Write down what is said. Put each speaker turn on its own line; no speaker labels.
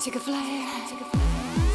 Take a flight. Take a flight.